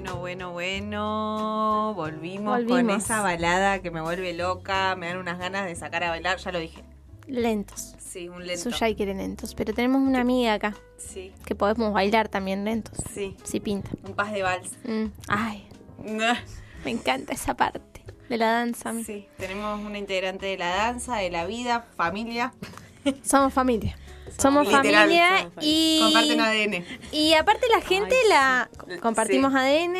bueno, bueno, bueno. Volvimos, con esa balada que me vuelve loca. Me dan unas ganas de sacar a bailar. Ya lo dije. Lentos. Sí, un lento. Suya quiere lentos. Pero tenemos una amiga acá Sí, que podemos bailar también lentos. sí. Si pinta. Un pas de vals. Mm, Ay, me encanta esa parte de la danza. Sí, tenemos una integrante de la danza, de la vida, familia. Somos familia. Somos Literal, familia somos y... Comparten ADN. Y aparte la gente la... Compartimos Sí. ADN.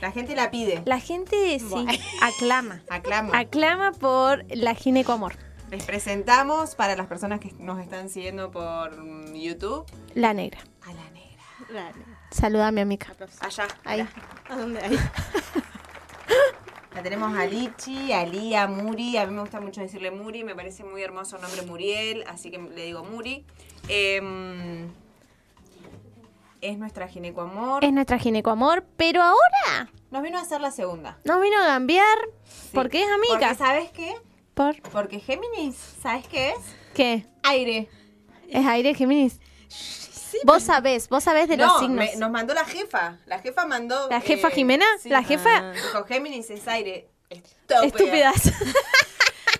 La gente la pide. La gente sí aclama. Aclama. Aclama por la ginecoamor. Les presentamos para las personas que nos están siguiendo por YouTube La negra. a la negra. Saluda a mi amiga. Allá. Ahí. allá. ¿A dónde hay? La tenemos a Lichi, a Lía, Muri. A mí me gusta mucho decirle Muri. Me parece muy hermoso el nombre Muriel, así que le digo Muri. Em, es nuestra ginecoamor. Es nuestra ginecoamor, pero ahora Nos vino a hacer la segunda. nos vino a cambiar Sí. porque es Porque, amiga. ¿sabes qué? ¿Por Porque Géminis, ¿sabes qué es? qué? Aire. ¿Es aire, Géminis? Vos sabés, vos sabés de los no, signos. me- nos mandó la jefa. La jefa mandó. ¿La jefa eh, Jimena? sí. ¿La jefa? Dijo Géminis es aire. Estúpida. Estúpidas.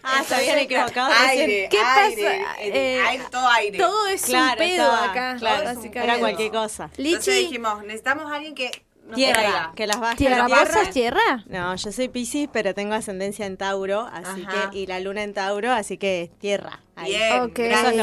Ah, se Entonces, habían equivocado Aire, ¿Qué aire, pasa? eh, Eh, aire, todo aire. Todo es Claro, un pedo estaba- acá. claro, básicamente. era cualquier cosa. Entonces Lichi, dijimos, necesitamos a alguien que Tierra, que las baje. ¿tierra? a ¿Vos tierra. sos tierra? No, yo soy Piscis, pero tengo ascendencia en Tauro, así Ajá. que y la luna en Tauro, así que tierra. ahí. Bien, es lo-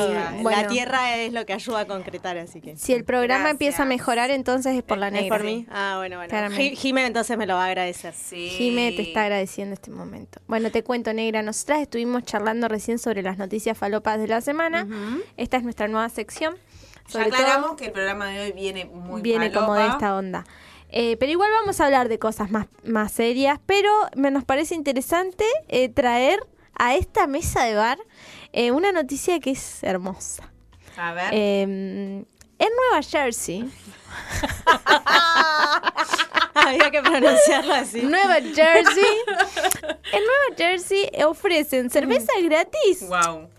gracias. Bueno. La tierra es lo que ayuda a concretar, así que. Si el programa Gracias. empieza a mejorar, entonces es por la ¿Es negra. por mí? Ah, bueno, bueno. Claramente. Ji- Jimé entonces me lo va a agradecer. Sí. Jime te está agradeciendo este momento. Bueno, te cuento, negra. Nosotras estuvimos charlando recién sobre las noticias falopas de la semana. Esta es nuestra nueva sección. Ya Sobre aclaramos todo, que el programa de hoy viene muy viene como de esta onda. Eh, pero igual vamos a hablar de cosas más, más serias. Pero me nos parece interesante eh, traer a esta mesa de bar eh, una noticia que es hermosa. A ver. Eh, en Nueva Jersey, Había que pronunciarlo así. Nueva Jersey, en Nueva Jersey ofrecen cerveza gratis wow.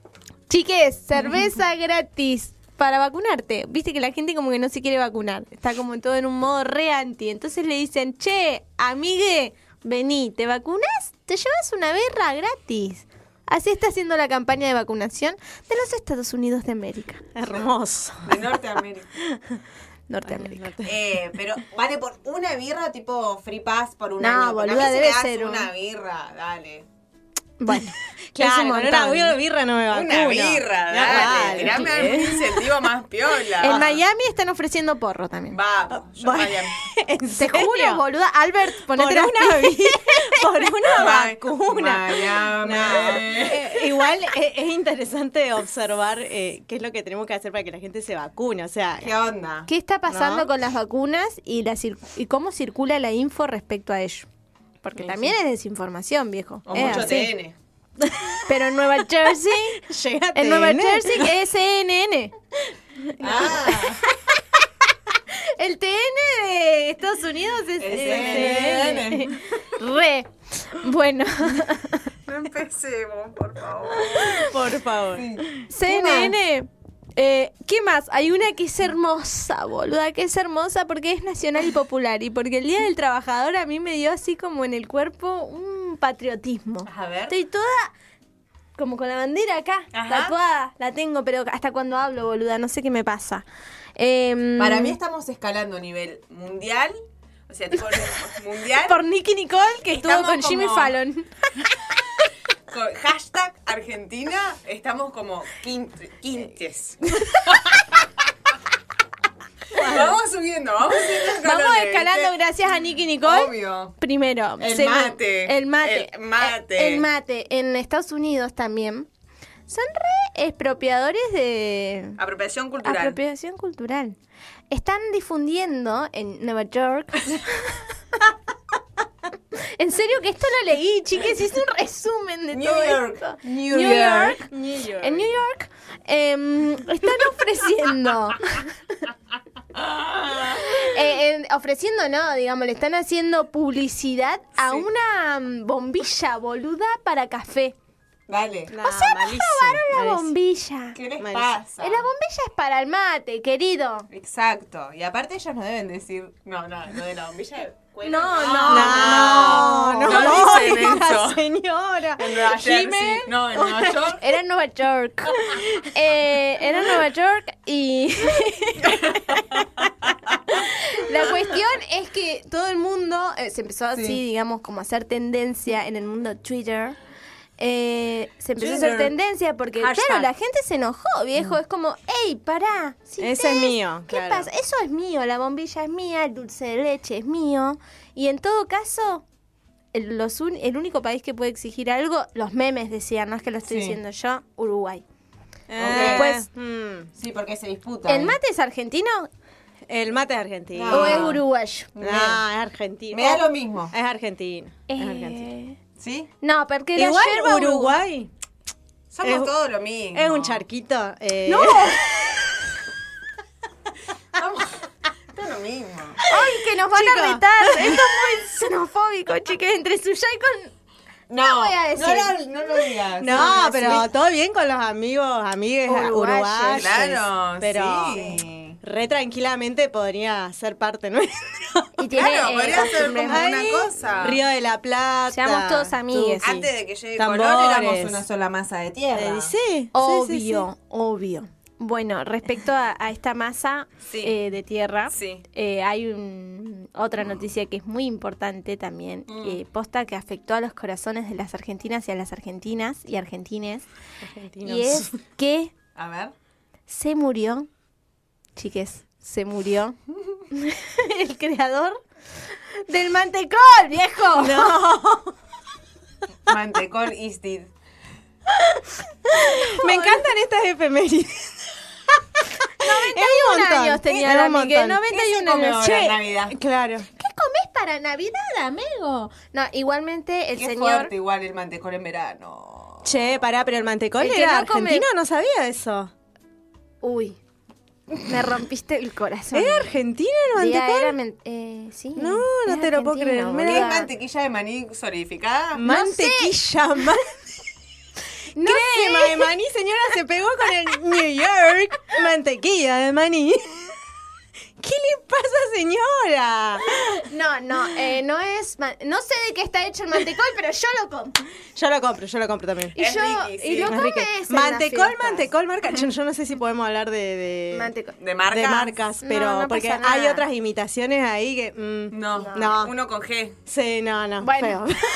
Chiques, cerveza gratis para vacunarte. Viste que la gente como que no se quiere vacunar. Está como todo en un modo re anti. Entonces le dicen, che, amigue, vení, ¿te vacunas? Te llevas una berra gratis. Así está haciendo la campaña de vacunación de los Estados Unidos de América. Hermoso. De Norteamérica. Norteamérica. Eh, pero vale por una birra tipo free pass por un No, año. boluda, me debe das ser un- una birra, dale. Bueno, Claro, un con una birra no me vacuno. Una birra, No, dale. Tirame algún incentivo más piola. En Miami están ofreciendo porro también. Vamos, yo Bueno, Miami. ¿En Te juro, boluda. Albert, Por ponete las una, por una vacuna. Miami. No. Eh, igual eh, es interesante observar eh, qué es lo que tenemos que hacer para que la gente se vacune. O sea, ¿Qué onda? ¿Qué está pasando ¿No? con las vacunas y, la cir- y cómo circula la info respecto a ello? Porque también es desinformación, viejo. O Es mucho así. TN. Pero en Nueva Jersey, llega en Nueva. Jersey es CNN. Ah, El TN de Estados Unidos es Es CNN. Re. Bueno, no empecemos, por favor. Por favor. CNN. Eh, ¿Qué más? Hay una que es hermosa, boluda, que es hermosa porque es nacional y popular y porque el Día del Trabajador a mí me dio así como en el cuerpo un patriotismo. A ver. Estoy toda como con la bandera acá, Ajá. tatuada, la tengo, pero hasta cuando hablo, boluda, no sé qué me pasa. Em, Para mí estamos escalando a nivel mundial. O sea, tipo mundial. por Nicky Nicole, que estuvo con Jimmy Fallon. Con hashtag Argentina estamos como quint- quintes. vamos subiendo, vamos subiendo Vamos escalando gracias a Nicky Nicole. Obvio. Primero, El mate. El mate. El mate. El, el mate. En Estados Unidos también. Son re expropiadores de Apropiación cultural. apropiación cultural. Están difundiendo en Nueva York. en serio que esto lo leí, chiques, hice un resumen de New todo York. esto. New New York. York. New York. En New York em, están ofreciendo. Eh, en- ofreciendo, no, digamos, le están haciendo publicidad a Sí. una mm, bombilla boluda para café. Dale. O sea, no malísimo, robaron la malísimo. bombilla. ¿Qué les Malísimo. pasa? Eh, La bombilla es para el mate, querido. Exacto. Y aparte ellos no deben decir, no, no, lo de la bombilla. Cuela". No, No, no, no, no, dicen oiga, eso. señora. En Nueva. Jersey. No, en Nueva York. Era en Nueva York. Eh, era en Nueva York y. La cuestión es que todo el mundo eh, se empezó así, Sí. digamos, como a hacer tendencia en el mundo Twitter. Eh, se empezó a hacer tendencia porque, Hashtag. claro, la gente se enojó, viejo. Es como, hey, pará. si Ese es mío, ¿Qué claro. pasa? Eso es mío, la bombilla es mía, el dulce de leche es mío. Y en todo caso, el, los un- el único país que puede exigir algo, los memes decían, no es que lo estoy Sí. diciendo yo, Uruguay. Eh, Pues- mm, Sí, porque se disputa. ¿El mate es argentino el mate es argentino. No. o es uruguayo? No, es argentino. Me da lo mismo. Es argentino. Es Eh, argentino. ¿Sí? No, porque la Igual yerba uru- Uruguay Somos Es- todos lo mismo. es un charquito. eh, ¡No! Esto es lo mismo. ¡Ay, que nos van Chica. a retar! Esto es muy xenofóbico, chiques. Entre Suyai con... No, voy a decir. No, lo- no lo digas. No, pero todo bien con los amigos, amigues uruguayos. Claro, pero sí. Re tranquilamente podría ser parte nuestra. Y tiene Claro, eh, podría ser como una cosa. Río de la Plata. Seamos todos amigues. Sí. Antes de que llegue Tambores. Colón éramos una sola masa de tierra. Eh, sí, sí, sí, Obvio, sí. obvio. Bueno, respecto a, a esta masa Sí. eh, de tierra, Sí. eh, hay un- otra noticia que es muy importante también, Mm. eh, posta que afectó a los corazones de las argentinas y a las argentinas y argentines, Argentinos. y es que A ver. se murió, chiques, se murió el creador del mantecol, viejo. Mantecol Isdid. Me encantan estas efemérides. 91 años tenía Era Miguel, montón. 91 come años. Che, en Navidad? Claro. ¿Qué comés para Navidad, amigo? No, igualmente el Qué señor... fuerte igual el mantecol en verano. Che, pará, pero el mantecol El que era no come- argentino, no sabía eso. Uy, me rompiste el corazón. ¿Era argentino el Día mantecol? era men- eh, sí, No, no te lo puedo argentino, creer. Mira, ¿Qué es boluda. mantequilla de maní solidificada? Mantequilla, man- No crema de maní, señora, se pegó con el New York. Mantequilla de maní. ¿Qué le pasa, señora? No, no, eh, no es... No sé de qué está hecho el mantecol, pero yo lo compro. Yo lo compro, yo lo compro también. Y Es yo... riqui, sí. y lo Es en las Mantecol, fiestas. mantecol, marca. Yo, yo no sé si podemos hablar de. de Mantecol. ¿De marcas? de marcas, No, pero no pasa porque nada. hay otras imitaciones ahí que. mm, No. No. Uno con G. Sí, no, no. Bueno. feo.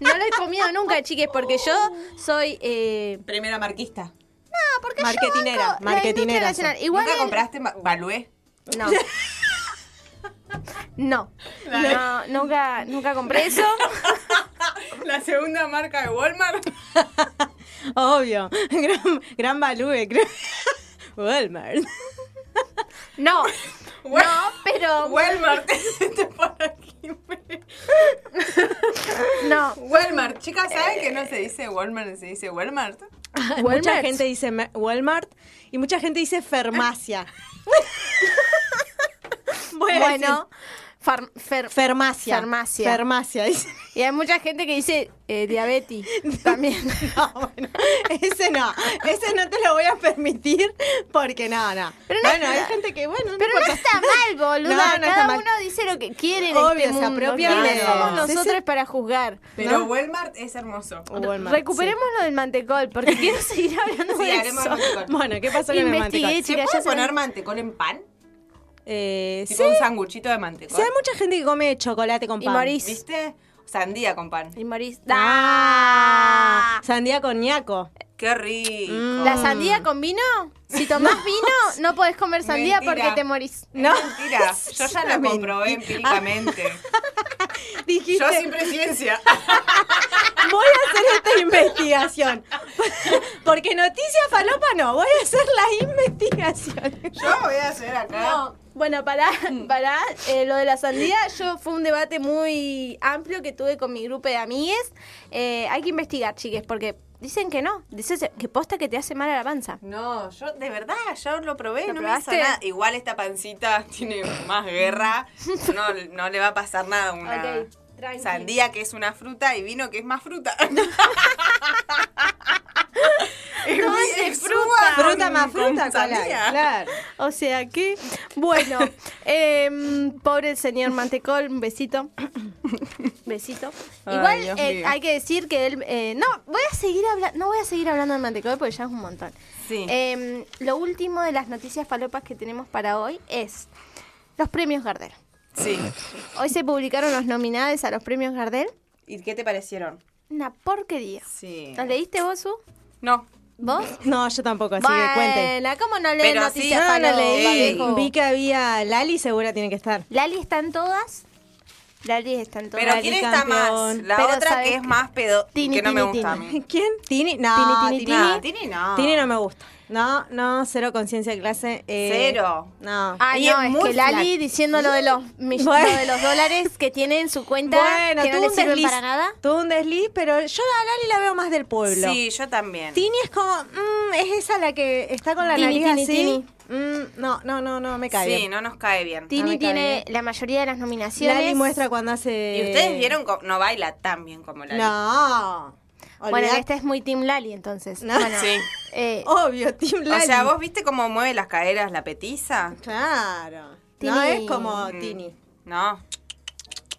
No lo he comido nunca, chiques, porque yo soy... Eh, Primera marquista. no, porque yo Marketinera, banco la marketinera nacional. Igual ¿Nunca el- compraste ma- Balué? No. No. No, nunca, nunca compré eso. La segunda marca de Walmart. Obvio. Gran, gran balúe, creo. Walmart. No. No, pero. Walmart. Este. No. Walmart. Chicas, ¿saben que no se dice Walmart, se dice Walmart? Mucha Walmart. gente dice ma- Walmart y mucha gente dice farmacia. Voy a Bueno. far- fer- decir farmacia. Farmacia. Farmacia. y hay mucha gente que dice eh, diabetes también. No, bueno, ese no. Ese no te lo voy a permitir porque no, no. Pero no bueno, está- hay gente que, bueno, no Pero no está mal, boluda. No, Cada mal. uno dice lo que quiere en Obvio, este mundo. ¿Quiénes somos Sí, nosotros sí. para juzgar? Pero ¿no? Walmart es hermoso. Walmart, Recuperemos lo del mantecol, porque quiero seguir hablando Sí, de haremos eso. mantecol. sí. Bueno, ¿qué pasó con el mantecol? ¿Se puede poner mantecol en pan? Eh, sí, Tipo un sanguchito de mantecol. sí, hay mucha gente que come chocolate con Y pan. morís. ¿Viste? Sandía con pan. Y morís. Ah, sandía con ñaco. Qué rico. Mm. ¿La sandía con vino? Si tomás vino, no podés comer sandía Mentira. porque te morís. No, mentira. Yo ya lo comprobé empíricamente. Dijiste, Yo sin ciencia. voy a hacer esta investigación. Porque noticia falopa no, voy a hacer la investigación. Yo voy a hacer acá. No. Bueno, para, para eh, lo de la sandía, yo fue un debate muy amplio que tuve con mi grupo de amigues. Eh, hay que investigar, chiques, porque dicen que no. Dicen que posta que te hace mal a la panza. No, yo de verdad, yo lo probé, ¿Lo no me hizo probaste? nada. Igual esta pancita tiene más guerra. No, no le va a pasar nada a una Ok, tranqui. sandía que es una fruta y vino que es más fruta. Fruta. Fruta más fruta, cola. Claro. O sea que, bueno, em, pobre el señor Mantecol, un besito. Besito. Ay, Igual eh, hay que decir que él. eh, no, voy a seguir hablando. No voy a seguir hablando de Mantecol porque ya es un montón. Sí. Em, lo último de las noticias falopas que tenemos para hoy es los premios Gardel. Sí. Hoy se publicaron los nominados a los premios Gardel. ¿Y qué te parecieron? Una porquería. Sí. ¿Los leíste vos, Su? No. ¿Vos? No, yo tampoco, así que cuenten. Bueno, ¿cómo no lees Pero sí, noticias No, no leí. Vi que había Lali, segura tiene que estar. Lali está en todas. Lali está en todas. Pero Lali ¿quién está más? La Pero otra ¿sabes que es más pedo Tini, que no me gusta Tini. a mí. ¿Quién? ¿Tini? No, Tini, Tini, Tini, No, Tini no. Tini no me gusta. No, no, cero conciencia de clase. eh, Cero. No. Ah, Y no, es que Lali flat. diciendo lo de los, Bueno. lo de los dólares que tiene en su cuenta Bueno, que no le sirven desliz. para nada. Tuvo un desliz, pero yo a Lali la veo más del pueblo. Sí, yo también. Tini es como, mm, es esa la que está con la Tini, nariz Tini, así. Mm, no, no, no, no, me cae Sí, bien. no nos cae bien. Tini tiene bien. la mayoría de las nominaciones. Lali muestra cuando hace... ¿Y ustedes vieron? No baila tan bien como Lali. No. Bueno, este es muy Team Lali, entonces. No. Bueno, Sí. eh, Obvio, Team O Lali. sea, ¿vos viste cómo mueve las caderas la petiza? Claro. Tini. No es como Mm. Tini. No.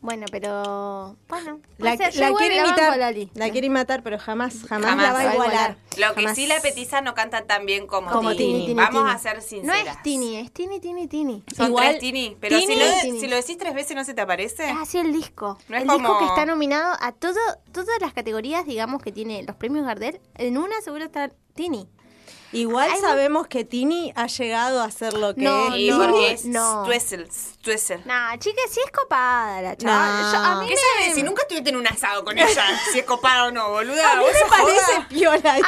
Bueno, pero. Bueno, La, quiere imitar. Lali. La quiere matar, pero jamás, jamás, Jamás. la va a igualar. Lo que Jamás. sí la petiza no canta tan bien como, Como Tini. Tini, Tini, Vamos Tini. a ser No sinceras. es Tini, es Tini, Tini, Tini. Son Igual, tres Tini. Pero Tini- si, lo, Tini. si lo decís tres veces no se te aparece. Es así el disco. No es el disco como- que está nominado a todo, todas las categorías, digamos, que tiene los premios Gardel. En una seguro está Tini. Igual sabemos que Tini ha llegado a ser lo que No, es. Y no, porque es no. Twizzle, Twizzle. Nah, chica, sí es copada la chava. No. Yo- a mí ¿Qué me- sabes? Si nunca estuviste en un asado con ella, si es copada o no, boluda. A mí ¿Vos me sos parece joda? piola. A mí,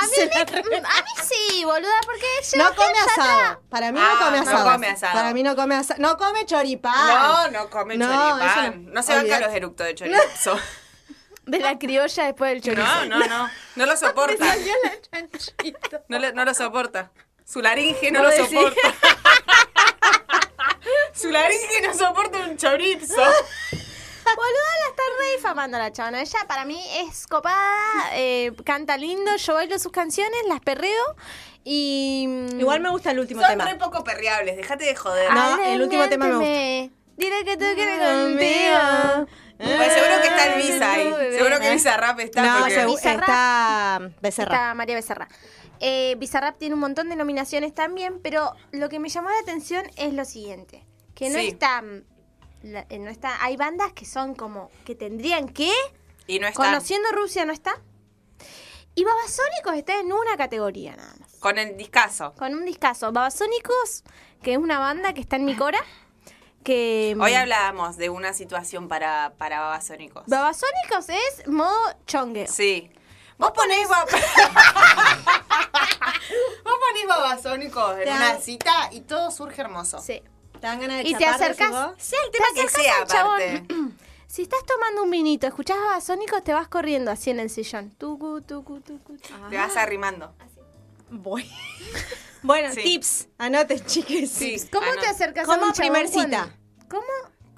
me- a mí sí, boluda, porque ella No come asado. Para mí Ah, no come no asado. come asado. Para mí no come asado. No come choripán. No, no come No, choripán. No, no. se banca los eructos de chorizo. de la criolla después del chorizo. No, no, no. No lo soporta. No lo, no lo soporta. Su laringe no lo soporta. Su laringe no soporta un chorizo. Boluda, la está re difamando la chavana. Ella para mí es copada, eh, canta lindo, yo bailo sus canciones, las perreo y... mm, Igual me gusta el último Son tema. re poco perreables, déjate de joder. No, el último tema me gusta. Dile que tú quieres Conmigo. Pues seguro que está el Visa ahí. Seguro que Visa Rap está. No, porque- Bizarrap. está Becerra. Está María Becerra. Eh, Bizarrap tiene un montón de nominaciones también, pero lo que me llamó la atención es lo siguiente, que no Sí. está, la- eh, no está, hay bandas que son como que tendrían que, Y no está. conociendo Rusia no está, y Babasónicos está en una categoría nada más, Con el discazo. con un discazo. Babasónicos, que es una banda que está en mi cora, que Hoy hablábamos de una situación para, para babasónicos. Babasónicos es modo chongueo. Sí. Vos ponés bab- Vos ponés babasónicos en Te una cita y todo surge hermoso. Sí. ¿Te dan ganas de Y te? Sea el te tema que acercás sea, al chabón. aparte. Si estás tomando un vinito, escuchás babasónicos, te vas corriendo así en el sillón. Tucu, tucu, tucu, tucu. Te vas arrimando. Voy. Bueno, Sí. tips. Anoten, chiques. Sí. ¿Cómo te acercas ¿Cómo a un chabón primer cuando- cita? ¿Cómo,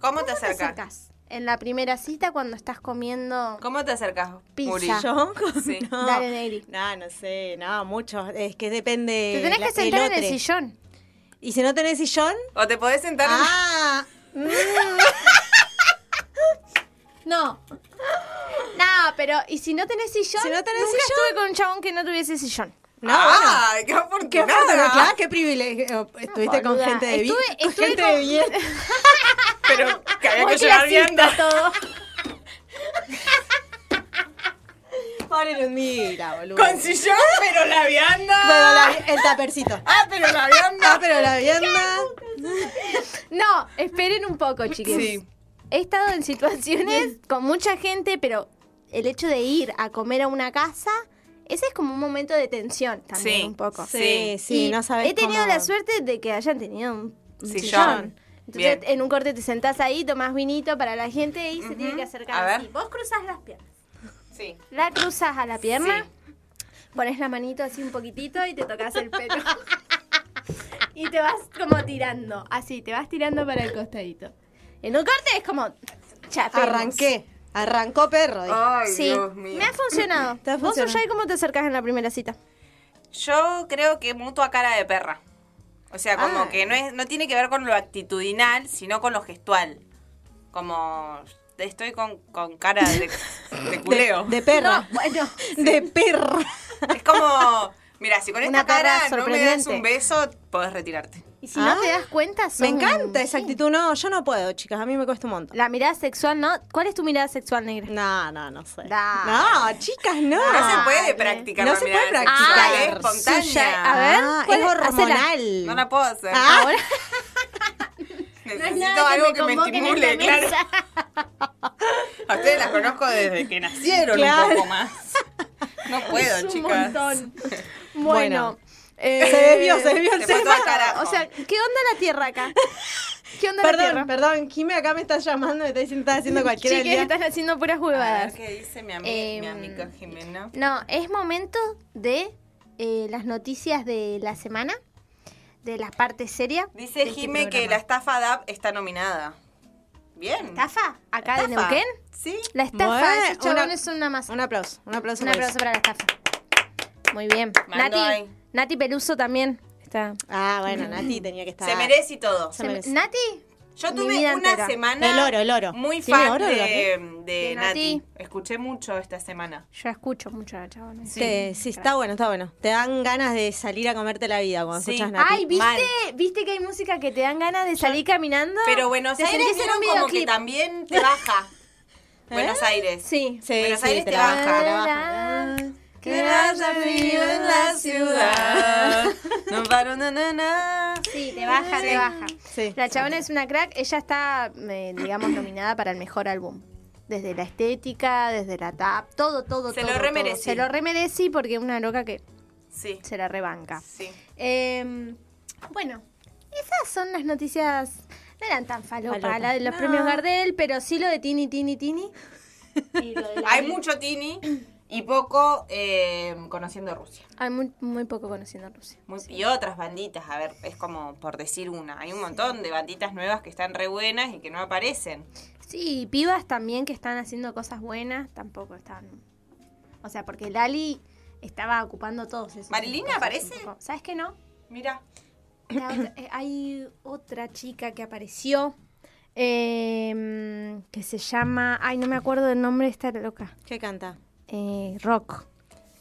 ¿Cómo te te acercas? acercas? En la primera cita cuando estás comiendo... ¿Cómo te acercas, Pizza. ¿Yo? Sí. No. Dale, Neyri. No, no sé, no, mucho. Es que depende. Te tenés la- que sentar en el sillón. Y si no tenés sillón. O te podés sentar en- Ah. mm, No. No, pero ¿y si no tenés sillón? Si no tenés Nunca sillón. estuve con un chabón que no tuviese sillón. No, ¡Ay, qué Qué afortunada! afortunado, claro, qué privilegio. Estuviste con gente de bien. Estuve- gente con- de bien. Pero que había que llevar todo. Pobre Lundira, boludo. Con sillón, pero la vianda. Pero la- el tapercito. Ah, pero la vianda. Ah, pero la vianda. No, esperen un poco, chiques. Sí. He estado en situaciones con mucha gente, pero el hecho de ir a comer a una casa, ese es como un momento de tensión también Sí. un poco. Sí, sí, no sabes He tenido cómo- la suerte de que hayan tenido un, un Sillón. sillón. Entonces, Bien. en un corte te sentás ahí, tomás vinito para la gente y se tiene que A acercar ver. así. Vos cruzás las piernas. Sí. La cruzas a la pierna, pones la manito así un poquitito y te tocas el pelo. y te vas como tirando, así, te vas tirando para el costadito. En un corte es como... Arranqué. Arrancó perro. dijo. Ay, Sí, Dios mío. me ha funcionado. Te ha ¿Vos, cómo te acercas en la primera cita? Yo creo que mutua cara de perra. O sea, como Ah. que no es, no tiene que ver con lo actitudinal, sino con lo gestual. Como estoy con, con cara de, de culeo. De, de perra. Bueno, De perra. Es como, mira, si con Una esta cara perra no me das un beso, podés retirarte. Y si no Ah, te das cuenta, Me son- encanta esa actitud. No, yo no puedo, chicas. A mí me cuesta un montón. La mirada sexual, ¿no? ¿Cuál es tu mirada sexual negra? No, no, no sé. Dale. No, chicas, no. No se puede practicar No la se mirada puede practicar. es espontánea. suya- a ver, Ah, ¿cuál es es? hormonal. No la puedo hacer. Ah. Ahora Necesito algo que me estimule, claro. A ustedes las conozco desde que nacieron Claro. un poco más. No puedo, un chicas. montón. Bueno. Bueno. Eh, Se desvió, se desvió el tema. O sea, ¿qué onda la tierra acá? ¿Qué onda la Perdón, tierra? perdón. Jime acá me está llamando, me está diciendo que estás haciendo cualquier Chiques, día. están haciendo puras A ver huevadas. qué dice mi, ami- Em, mi amiga Jimena. No, es momento de eh, las noticias de la semana, de la parte seria. Dice de este Jime que la estafa DAP está nominada. Bien. ¿Estafa? ¿Acá de Estafa. Neuquén? Sí. La estafa, Bueno, esos chabones una- son una masa. Un aplauso, un aplauso. Un aplauso para la estafa. Muy bien. Mando Nati, ahí. Nati Peluso también está. Ah, bueno, Nati tenía que estar. Se merece y todo. Se Se- merece. Nati, Yo Mi tuve vida una entera. semana El oro, el oro. muy ¿Tiene fan oro de, Gabriel? de De Nati. Nati. Escuché mucho esta semana. yo escucho mucho a la chabona. Sí, sí, está bueno, está bueno. Te dan ganas de salir a comerte la vida cuando Sí. escuchas Nati. Ay, ¿viste? Mal. ¿Viste que hay música que te dan ganas de salir caminando? Pero Buenos Te Aires sentís en un vieron como que videoclip. también te baja. Buenos Aires. Sí. Sí, Buenos sí, Aires te te baja. baja. Que haya frío en la ciudad. No paro, na, na, na. Sí, te baja, te baja. Sí. La chabona es una crack. Ella está, eh, digamos, nominada para el mejor álbum. Desde la estética, desde la tap, todo, todo, Se todo. lo todo. remerecí. Se lo remerece porque es una loca que Sí. se la rebanca. Sí. Eh, bueno, esas son las noticias. No eran tan falopa, Falopa. la de los No. premios Gardel, pero sí lo de Tini, Tini, Tini. Y lo de la- Hay mucho Tini y poco eh, conociendo Rusia. Hay muy, muy poco conociendo a Rusia. Muy- Y otras banditas, a ver, es como por decir una. Hay un montón de banditas nuevas que están re buenas y que no aparecen. Sí, y pibas también que están haciendo cosas buenas, tampoco están. O sea, porque Lali estaba ocupando todos esos. ¿Marilina aparece? ¿Sabes que no? Mira. Otra- eh, hay otra chica que apareció eh, que se llama. Ay, no me acuerdo del nombre de esta loca. ¿Qué canta? Eh, rock.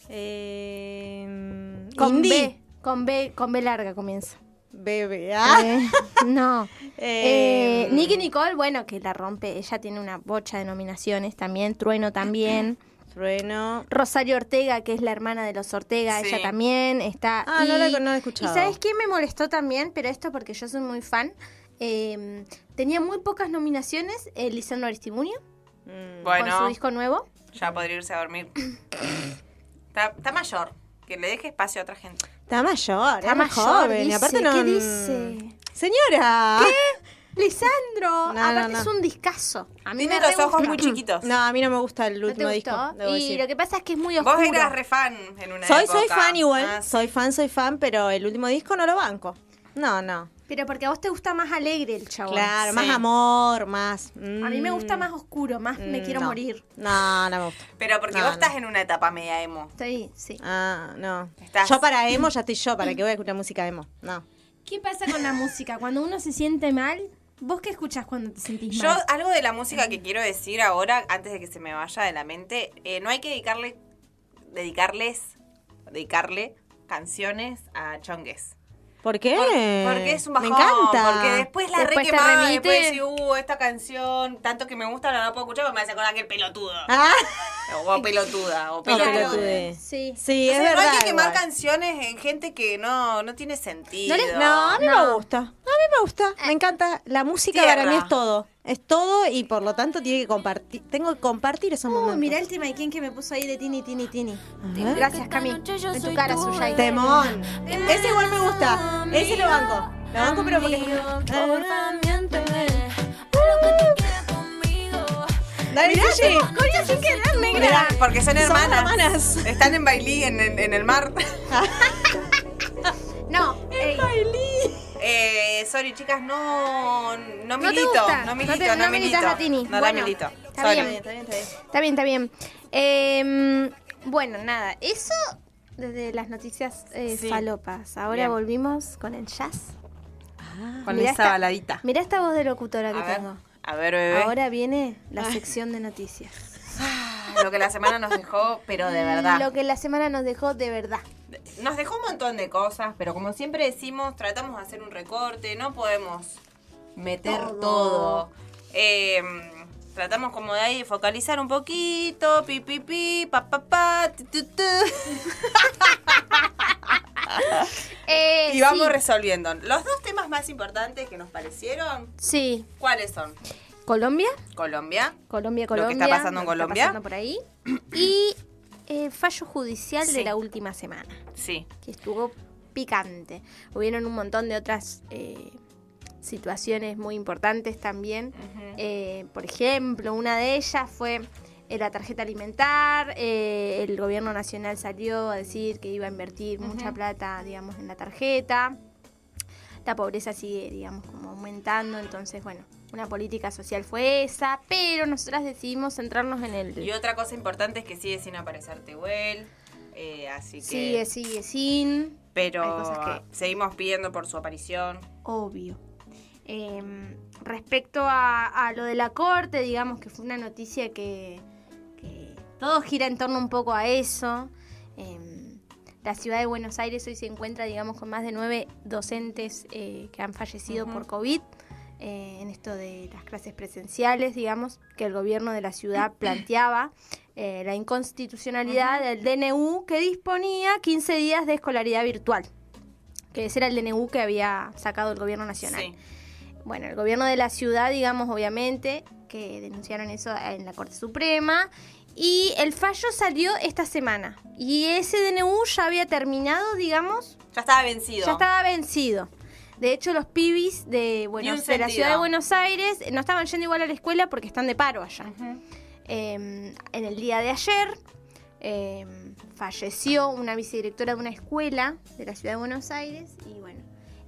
Eh, Con Indie. B. Con B, con B larga comienza. Bebe. Ah. Eh, no. Eh, Eh, Nicky Nicole, bueno, que la rompe. Ella tiene una bocha de nominaciones también. Trueno también. Trueno. Rosario Ortega, que es la hermana de los Ortega, Sí. ella también está. Ah, no la- no la he escuchado. ¿Y sabes qué me molestó también? Pero esto porque yo soy muy fan. Eh, tenía muy pocas nominaciones eh, Lisandro Aristimuño Mm. con su Bueno, disco nuevo. Ya podría irse a dormir. Está, está mayor. Que le deje espacio a otra gente. Está mayor, Está es más mayor, joven. y dice. aparte no. ¿Qué dice? Señora. Lisandro, No, aparte no, no. es un discazo. A mí Tiene me los ojos muy chiquitos. No, a mí no me gusta el ¿No te último disco. debo Y decir. lo que pasa es que es muy oscuro. Vos eras re fan en una Soy, época. soy fan igual. Ah, sí. Soy fan, soy fan, pero el último disco no lo banco. No, no. Pero porque a vos te gusta más alegre el chabón. Claro, sí. más amor, más. A mí me mm, gusta más oscuro, más me mm, quiero no. morir. No, no me gusta. Pero porque No, vos no. estás en una etapa media emo. Sí, sí. Ah, no. Estás- Yo para emo ya estoy yo, ¿para qué voy a escuchar música emo? No. ¿Qué pasa con la música? Cuando uno se siente mal, ¿vos qué escuchás cuando te sentís Yo, mal? algo de la música que quiero decir ahora, antes de que se me vaya de la mente, eh, no hay que dedicarle, dedicarles, dedicarle canciones a chongues. ¿Por qué? Por- porque es un bajón. Me encanta. Porque después la Después re remite. después decís, uh, esta canción, tanto que me gusta, no la puedo escuchar porque me hace acordar aquel pelotudo. Ah, O pelotuda, o pelotude. Sí. Sí, O es verdad. no hay que quemar igual. canciones en gente que no, no tiene sentido. No les- No, a mí No. me gusta. A mí me gusta. Me encanta. La música Tierra. para mí es todo. Es todo y por lo tanto tiene que compartir. Tengo que compartir esos Uh, momentos. mirá el tema de quién que me puso ahí de Tini, Tini, Tini. Gracias, Cami. En tu cara, suya. Temón. Ese igual me gusta. Ese lo banco. Lo banco, pero porque. Dale. Coño, sin querer, negra. Mirá, porque son Son hermanas. hermanas. Están en Bailí, en, en- en el mar. No, ey, Eh, sorry, chicas, no, no No milito. No no milito, te- no, no milito. a Tini. No la Bueno, milito. está Sorry. bien. Está bien, está bien. Eh, bueno, nada, eso desde las noticias eh, Sí. falopas. Ahora Bien. volvimos con el jazz. Con Mirá esa esta- baladita. Mirá esta voz de locutora que A ver, tengo. a ver, bebé. Ahora viene la sección de noticias. Lo que la semana nos dejó, pero de verdad. Lo que la semana nos dejó de verdad. Nos dejó un montón de cosas, pero como siempre decimos, tratamos de hacer un recorte, no podemos meter Todo. todo. Eh, tratamos como de ahí focalizar un poquito, pi pi pi, pa pa pa, tu, tu, tu. Eh, y vamos sí. resolviendo. Los dos temas más importantes que nos parecieron, Sí. ¿cuáles son? Colombia. Colombia, Colombia, Lo que Colombia. está pasando en lo que está Colombia. pasando por ahí. Y eh, fallo judicial Sí. de la última semana, sí. que estuvo picante. Hubieron un montón de otras eh, situaciones muy importantes también. Eh, por ejemplo, una de ellas fue eh, la tarjeta alimentar. eh, el gobierno nacional salió a decir que iba a invertir mucha plata, digamos, en la tarjeta. La pobreza sigue, digamos, como aumentando. Entonces, bueno, una política social fue esa. Pero nosotras decidimos centrarnos en el... Y otra cosa importante es que sigue sin aparecer Tehuel, eh, así que... Sigue, sigue sin. Pero Hay cosas que- seguimos pidiendo por su aparición. obvio. Eh, respecto a, a lo de la corte, digamos que fue una noticia que, que todo gira en torno un poco a eso. Eh, la ciudad de Buenos Aires hoy se encuentra, digamos, con más de nueve docentes eh, que han fallecido por COVID. Eh, en esto de las clases presenciales, digamos, que el gobierno de la ciudad planteaba eh, la inconstitucionalidad del DNU que disponía 15 días de escolaridad virtual, que ese era el DNU que había sacado el gobierno nacional. Sí. Bueno, el gobierno de la ciudad, digamos, obviamente, que denunciaron eso en la Corte Suprema. Y el fallo salió esta semana. Y ese DNU ya había terminado, digamos, Ya estaba vencido. ya estaba vencido. De hecho, los pibis de, bueno, de la ciudad de Buenos Aires no estaban yendo igual a la escuela porque están de paro allá. Eh, en el día de ayer eh, falleció una vicedirectora de una escuela de la ciudad de Buenos Aires y bueno,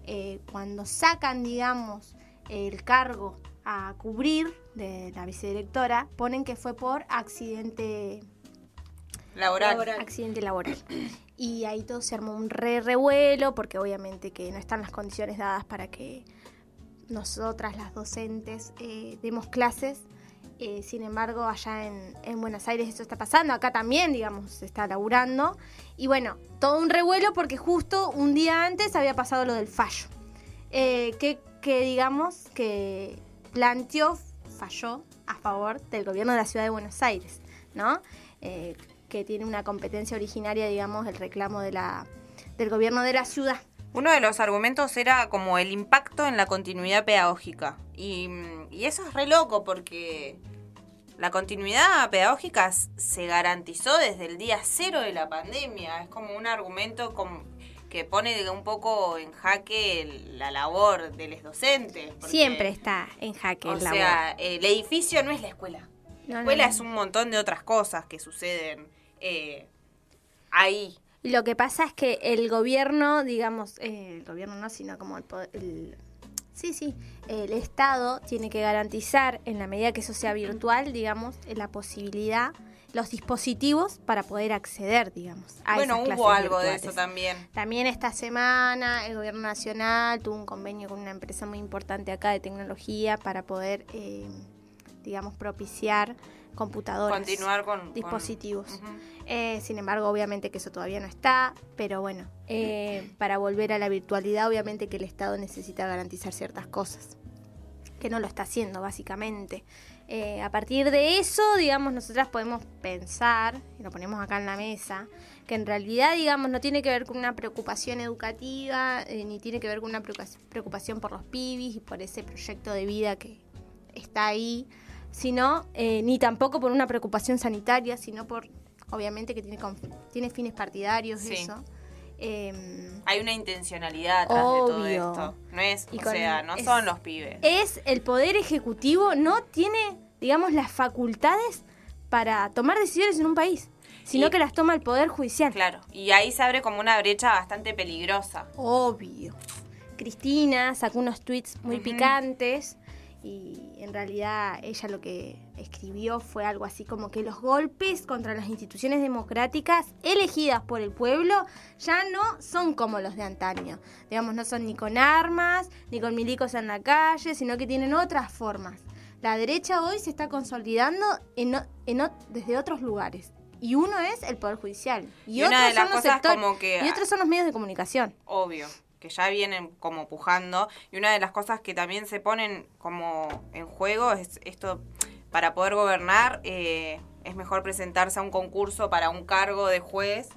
eh, cuando sacan, digamos, el cargo a cubrir de la vicedirectora, ponen que fue por accidente Laboral. accidente laboral. Y ahí todo se armó un re revuelo, porque obviamente que no están las condiciones dadas para que nosotras, las docentes, eh, demos clases. Eh, sin embargo, allá en, en Buenos Aires eso está pasando, acá también, digamos, se está laburando. Y bueno, todo un revuelo porque justo un día antes había pasado lo del fallo. Eh, que, que digamos que planteó, falló a favor del gobierno de la ciudad de Buenos Aires, ¿no? Que tiene una competencia originaria, digamos, el reclamo de la, del gobierno de la ciudad. Uno de los argumentos era como el impacto en la continuidad pedagógica. Y, mm, y eso es re loco porque la continuidad pedagógica se garantizó desde el día cero de la pandemia. Es como un argumento que pone un poco en jaque la labor de los docentes. Siempre está en jaque O el labor. sea, el edificio no es la escuela. No, La escuela no. es un montón de otras cosas que suceden eh, ahí. Lo que pasa es que el gobierno, digamos, eh, el gobierno no, sino como el, poder- el- sí, sí, el Estado tiene que garantizar en la medida que eso sea virtual, digamos, eh, la posibilidad, los dispositivos para poder acceder, digamos, a bueno, esas hubo algo de eso también. También esta semana el gobierno nacional tuvo un convenio con una empresa muy importante acá de tecnología para poder, eh, digamos, propiciar computadoras. Continuar con... con- dispositivos. Eh, sin embargo, obviamente que eso todavía no está, pero bueno, eh, para volver a la virtualidad, obviamente que el Estado necesita garantizar ciertas cosas, que no lo está haciendo básicamente. Eh, a partir de eso, digamos, nosotras podemos pensar, y lo ponemos acá en la mesa, que en realidad, digamos, no tiene que ver con una preocupación educativa, eh, ni tiene que ver con una preocupación- preocupación por los pibis y por ese proyecto de vida que está ahí, sino eh, ni tampoco por una preocupación sanitaria, sino por, obviamente, que tiene, tiene fines partidarios, Sí. eso. Em, Hay una intencionalidad atrás de todo esto. No es, Y o sea, no es- son los pibes. es el poder ejecutivo, no tiene, digamos, las facultades para tomar decisiones en un país, sino Y- que las toma el poder judicial. Claro, y ahí se abre como una brecha bastante peligrosa. Obvio. Cristina sacó unos tweets muy picantes y en realidad ella lo que escribió fue algo así como que los golpes contra las instituciones democráticas elegidas por el pueblo ya no son como los de antaño. Digamos, no son ni con armas, ni con milicos en la calle, sino que tienen otras formas. La derecha hoy se está consolidando en, en desde otros lugares. Y uno es el Poder Judicial. Y, Y otros son los cosas sectores- como que- y otros son los medios de comunicación. obvio, que ya vienen como pujando. Y una de las cosas que también se ponen como en juego es esto, para poder gobernar, eh, es mejor presentarse a un concurso para un cargo de juez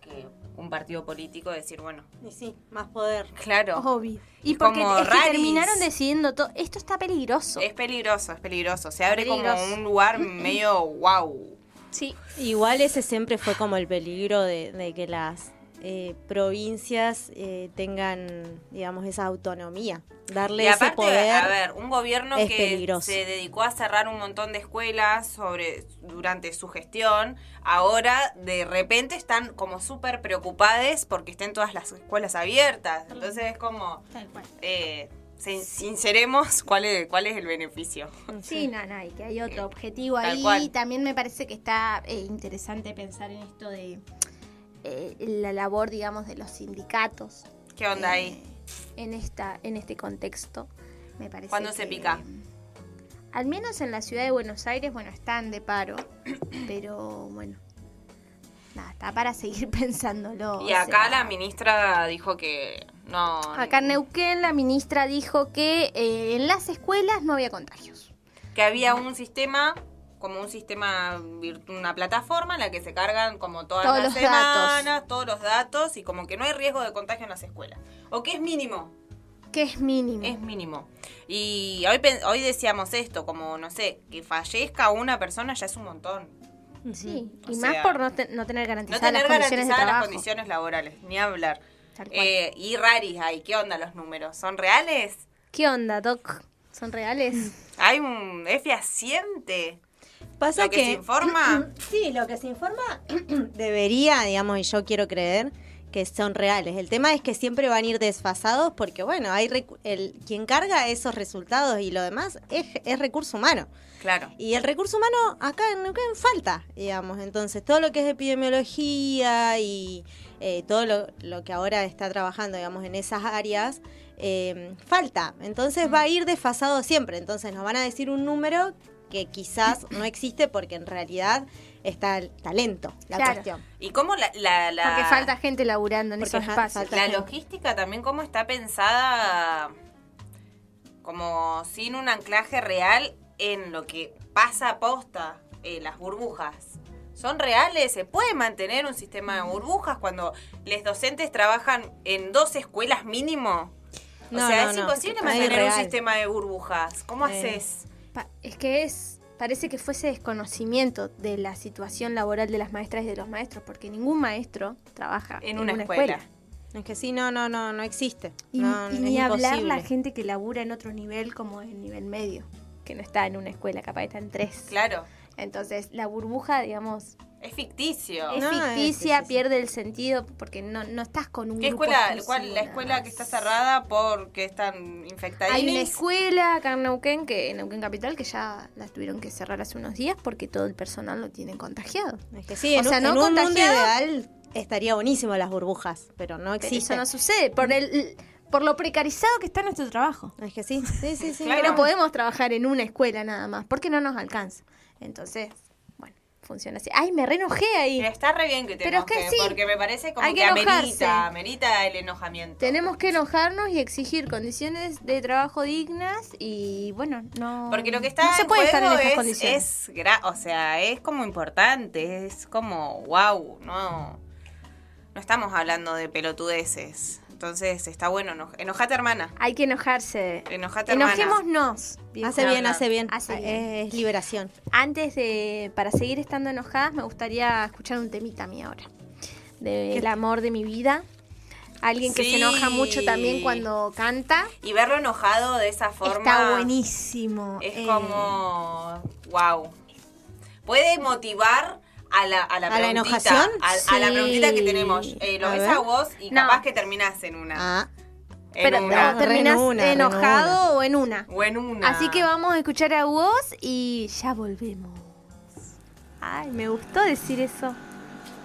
que un partido político, decir, bueno, Y sí, más poder. claro. Obvio. Y porque como es que raris. terminaron decidiendo todo. Esto está peligroso. Es peligroso, es peligroso. Se abre Peligroso. como un lugar medio wow. Sí. Igual ese siempre fue como el peligro de, de que las eh, provincias eh, tengan, digamos, esa autonomía. Darle Y ese aparte, poder. a ver, un gobierno es que peligroso. se dedicó a cerrar un montón de escuelas sobre durante su gestión, ahora de repente están como súper preocupadas porque estén todas las escuelas abiertas. Entonces es como, eh, sin- sinceremos cuál es, cuál es el beneficio. Sí, no, no, y que hay otro objetivo Tal ahí. cual. También me parece que está eh, interesante pensar en esto de eh, la labor, digamos, de los sindicatos. ¿Qué onda ahí? eh, En, esta, en este contexto. Me parece ¿Cuándo se pica? Al menos en la ciudad de Buenos Aires, bueno, están de paro. pero bueno. Nada, está para seguir pensándolo. Y acá sea, la ministra dijo que no... Acá en Neuquén la ministra dijo que eh, en las escuelas no había contagios. que había un sistema como un sistema una plataforma en la que se cargan como todas Todos las datos. semanas todos los datos y como que no hay riesgo de contagio en las escuelas o que es mínimo Que es mínimo. es mínimo y hoy hoy decíamos esto como no sé que fallezca una persona ya es un montón Sí, O y más por no, te- no tener no garantizadas tener las condiciones de las condiciones laborales ni hablar. Eh, y raris hay qué onda los números son reales ¿Qué onda, Doc? ¿Son reales? hay un es fehaciente Pasa lo que, se informa Sí, lo que se informa debería, digamos, y yo quiero creer que son reales. El tema es que siempre van a ir desfasados porque, bueno, hay el, quien carga esos resultados y lo demás es, es recurso humano. claro Y el recurso humano acá en Neuquén falta, digamos. Entonces, todo lo que es epidemiología y eh, todo lo, lo que ahora está trabajando, digamos, en esas áreas, eh, falta. Entonces va a ir desfasado siempre. Entonces nos van a decir un número que quizás no existe porque en realidad está el talento, la Claro. cuestión. y cómo la, la, la- Porque falta gente laburando en Porque esos espacios. falta- La gente. logística también cómo está pensada como sin un anclaje real en lo que pasa posta, eh, las burbujas. ¿Son reales? ¿Se puede mantener un sistema de burbujas cuando los docentes trabajan en dos escuelas mínimo? O No, sea, no, es no. imposible Es mantener un sistema de burbujas. ¿Cómo Eh. haces? Pa- es que es parece que fuese desconocimiento de la situación laboral de las maestras y de los maestros, porque ningún maestro trabaja En una escuela. Es que sí, no, no, no, no existe. Y, No, y es ni hablar la gente que labura en otro nivel como el nivel medio, que no está en una escuela, capaz está en tres. Claro, Entonces, la burbuja, digamos, es ficticio. es No, es- ficticia, pierde el sentido porque no, no estás con un ¿Qué grupo escuela? exclusivo, ¿Cuál, la nada escuela que está más. cerrada porque están infectadas? Hay una escuela acá en Neuquén, que, en Neuquén Capital, que ya la tuvieron que cerrar hace unos días porque todo el personal lo tienen contagiado. Es que sí, O en, sea, un, no en un mundo contagiado. ideal estaría buenísimo las burbujas, pero no Pero existe. eso no sucede por el por lo precarizado que está nuestro trabajo. Es que sí, sí, sí, sí. Claro. Que no podemos trabajar en una escuela nada más, porque no nos alcanza. Entonces, funciona así. Ay, me renojé ahí. Está re bien que te Pero es que sí, porque me parece como hay que, que amerita, amerita el enojamiento. Tenemos que enojarnos y exigir condiciones de trabajo dignas y bueno, no Porque lo que está no se en puede juego estar en estas es, condiciones. es gra- o sea, es como importante, es como wow, no, no estamos hablando de pelotudeces. Entonces está bueno, eno- enojate hermana, Hay que enojarse. enojate hermana. Enojémonos. Hace bien, hace bien. Hace bien. Es, es liberación. Antes de, para seguir estando enojadas, me gustaría escuchar un temita a mí ahora. Del amor de mi vida. Alguien que Sí. se enoja mucho también cuando canta. Y verlo enojado de esa forma Está buenísimo. es Eh, como wow. Puede motivar a la, a la, ¿A la enojación? A, a la preguntita que tenemos. Eh, lo A ves ver. a vos y No. capaz que terminás en una. Ah, En Pero una. terminás Re en una, re en enojado o en una. O en una. Así que vamos a escuchar a vos y ya volvemos. Ay, me gustó decir eso.